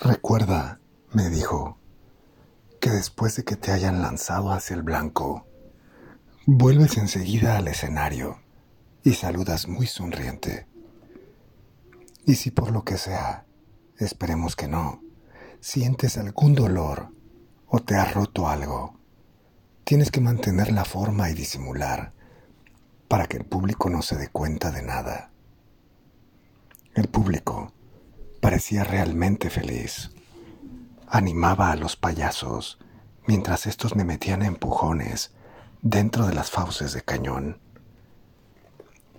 Recuerda, me dijo, que después de que te hayan lanzado hacia el blanco, vuelves enseguida al escenario y saludas muy sonriente. Y si por lo que sea, esperemos que no, sientes algún dolor o te has roto algo, tienes que mantener la forma y disimular para que el público no se dé cuenta de nada. El público parecía realmente feliz. Animaba a los payasos mientras estos me metían empujones dentro de las fauces de cañón.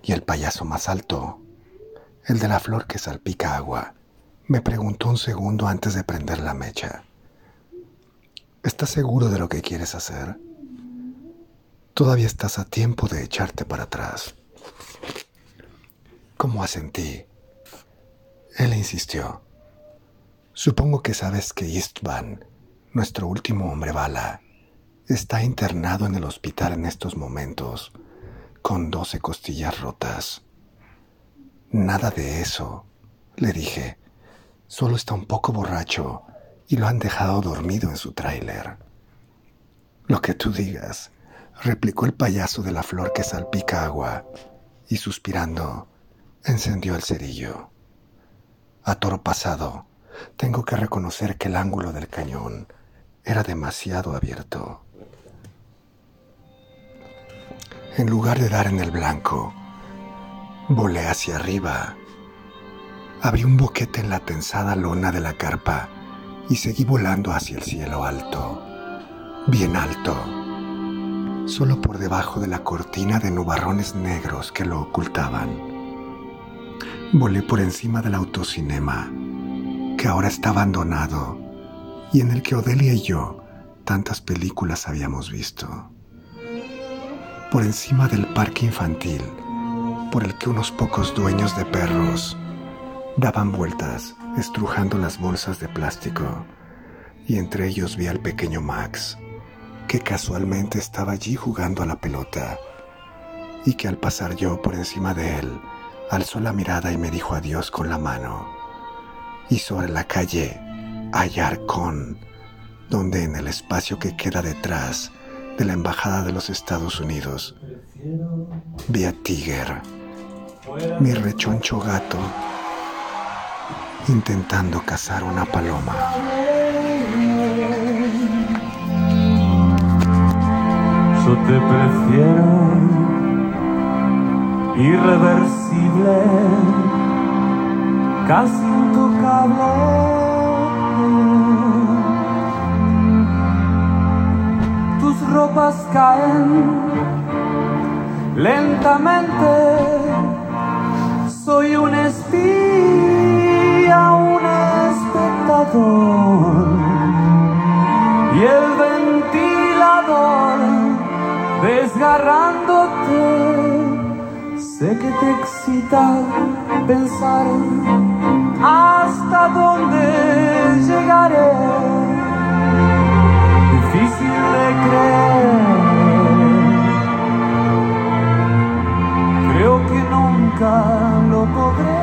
Y el payaso más alto, el de la flor que salpica agua, me preguntó un segundo antes de prender la mecha. ¿Estás seguro de lo que quieres hacer? Todavía estás a tiempo de echarte para atrás. ¿Cómo asentí? Él insistió. Supongo que sabes que Istvan, nuestro último hombre bala, está internado en el hospital en estos momentos, con doce costillas rotas. Nada de eso, le dije. Solo está un poco borracho y lo han dejado dormido en su tráiler. Lo que tú digas, replicó el payaso de la flor que salpica agua, y suspirando, encendió el cerillo. A toro pasado, tengo que reconocer que el ángulo del cañón era demasiado abierto. En lugar de dar en el blanco, volé hacia arriba. Abrí un boquete en la tensada lona de la carpa y seguí volando hacia el cielo alto, bien alto, solo por debajo de la cortina de nubarrones negros que lo ocultaban. Volé por encima del autocinema, que ahora está abandonado y en el que Odelia y yo tantas películas habíamos visto. Por encima del parque infantil, por el que unos pocos dueños de perros daban vueltas estrujando las bolsas de plástico, y entre ellos vi al pequeño Max, que casualmente estaba allí jugando a la pelota, y que al pasar yo por encima de él, alzó la mirada y me dijo adiós con la mano. Y sobre la calle hay Arcón, donde en el espacio que queda detrás de la Embajada de los Estados Unidos vi a Tiger, mi rechoncho gato, intentando cazar una paloma. Yo te prefiero irreversible, casi intocable. Tus ropas caen lentamente, soy un espía, un espectador. Y el ventilador desgarrándote Sé que te excita pensar hasta dónde llegaré. Difícil de creer. Creo que nunca lo podré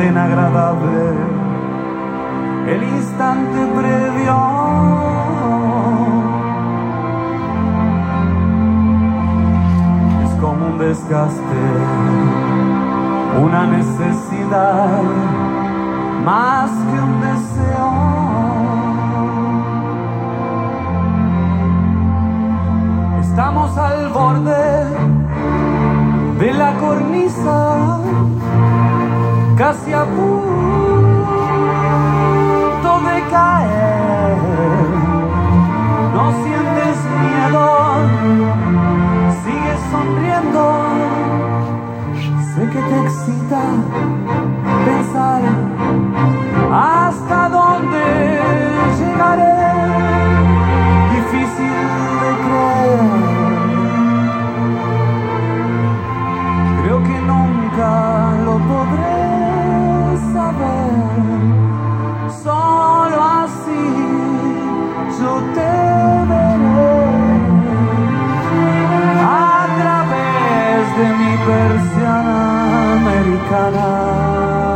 condena agradable. El instante previo. Es como un desgaste una necesidad más que un deseo. Estamos al borde de la cornisa, casi a punto de caer. No sientes miedo, sigues sonriendo. Sé que te excita pensar hasta dónde llegaré. na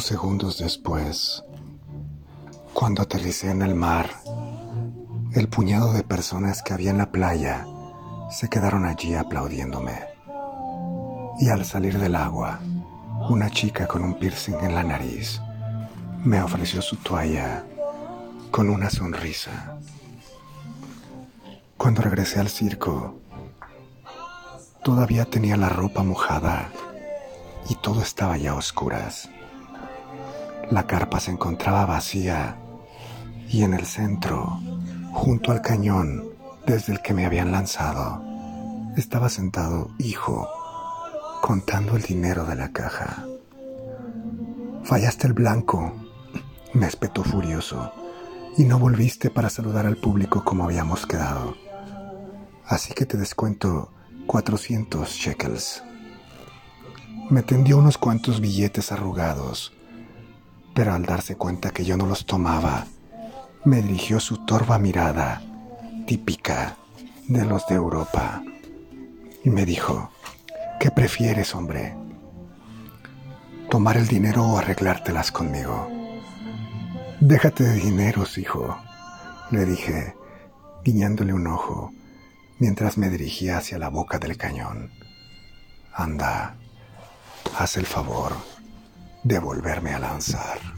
Segundos después, cuando aterricé en el mar, el puñado de personas que había en la playa se quedaron allí aplaudiéndome. Y al salir del agua, una chica con un piercing en la nariz me ofreció su toalla con una sonrisa. Cuando regresé al circo, todavía tenía la ropa mojada y todo estaba ya a oscuras. La carpa se encontraba vacía y en el centro, junto al cañón desde el que me habían lanzado, estaba sentado hijo contando el dinero de la caja. Fallaste el blanco, me espetó furioso, y no volviste para saludar al público como habíamos quedado. Así que te descuento 400 shekels. Me tendió unos cuantos billetes arrugados pero al darse cuenta que yo no los tomaba, me dirigió su torva mirada, típica de los de Europa, y me dijo, ¿qué prefieres, hombre? ¿Tomar el dinero o arreglártelas conmigo? Déjate de dineros, hijo, le dije, guiñándole un ojo, mientras me dirigía hacia la boca del cañón. Anda, haz el favor de volverme a lanzar.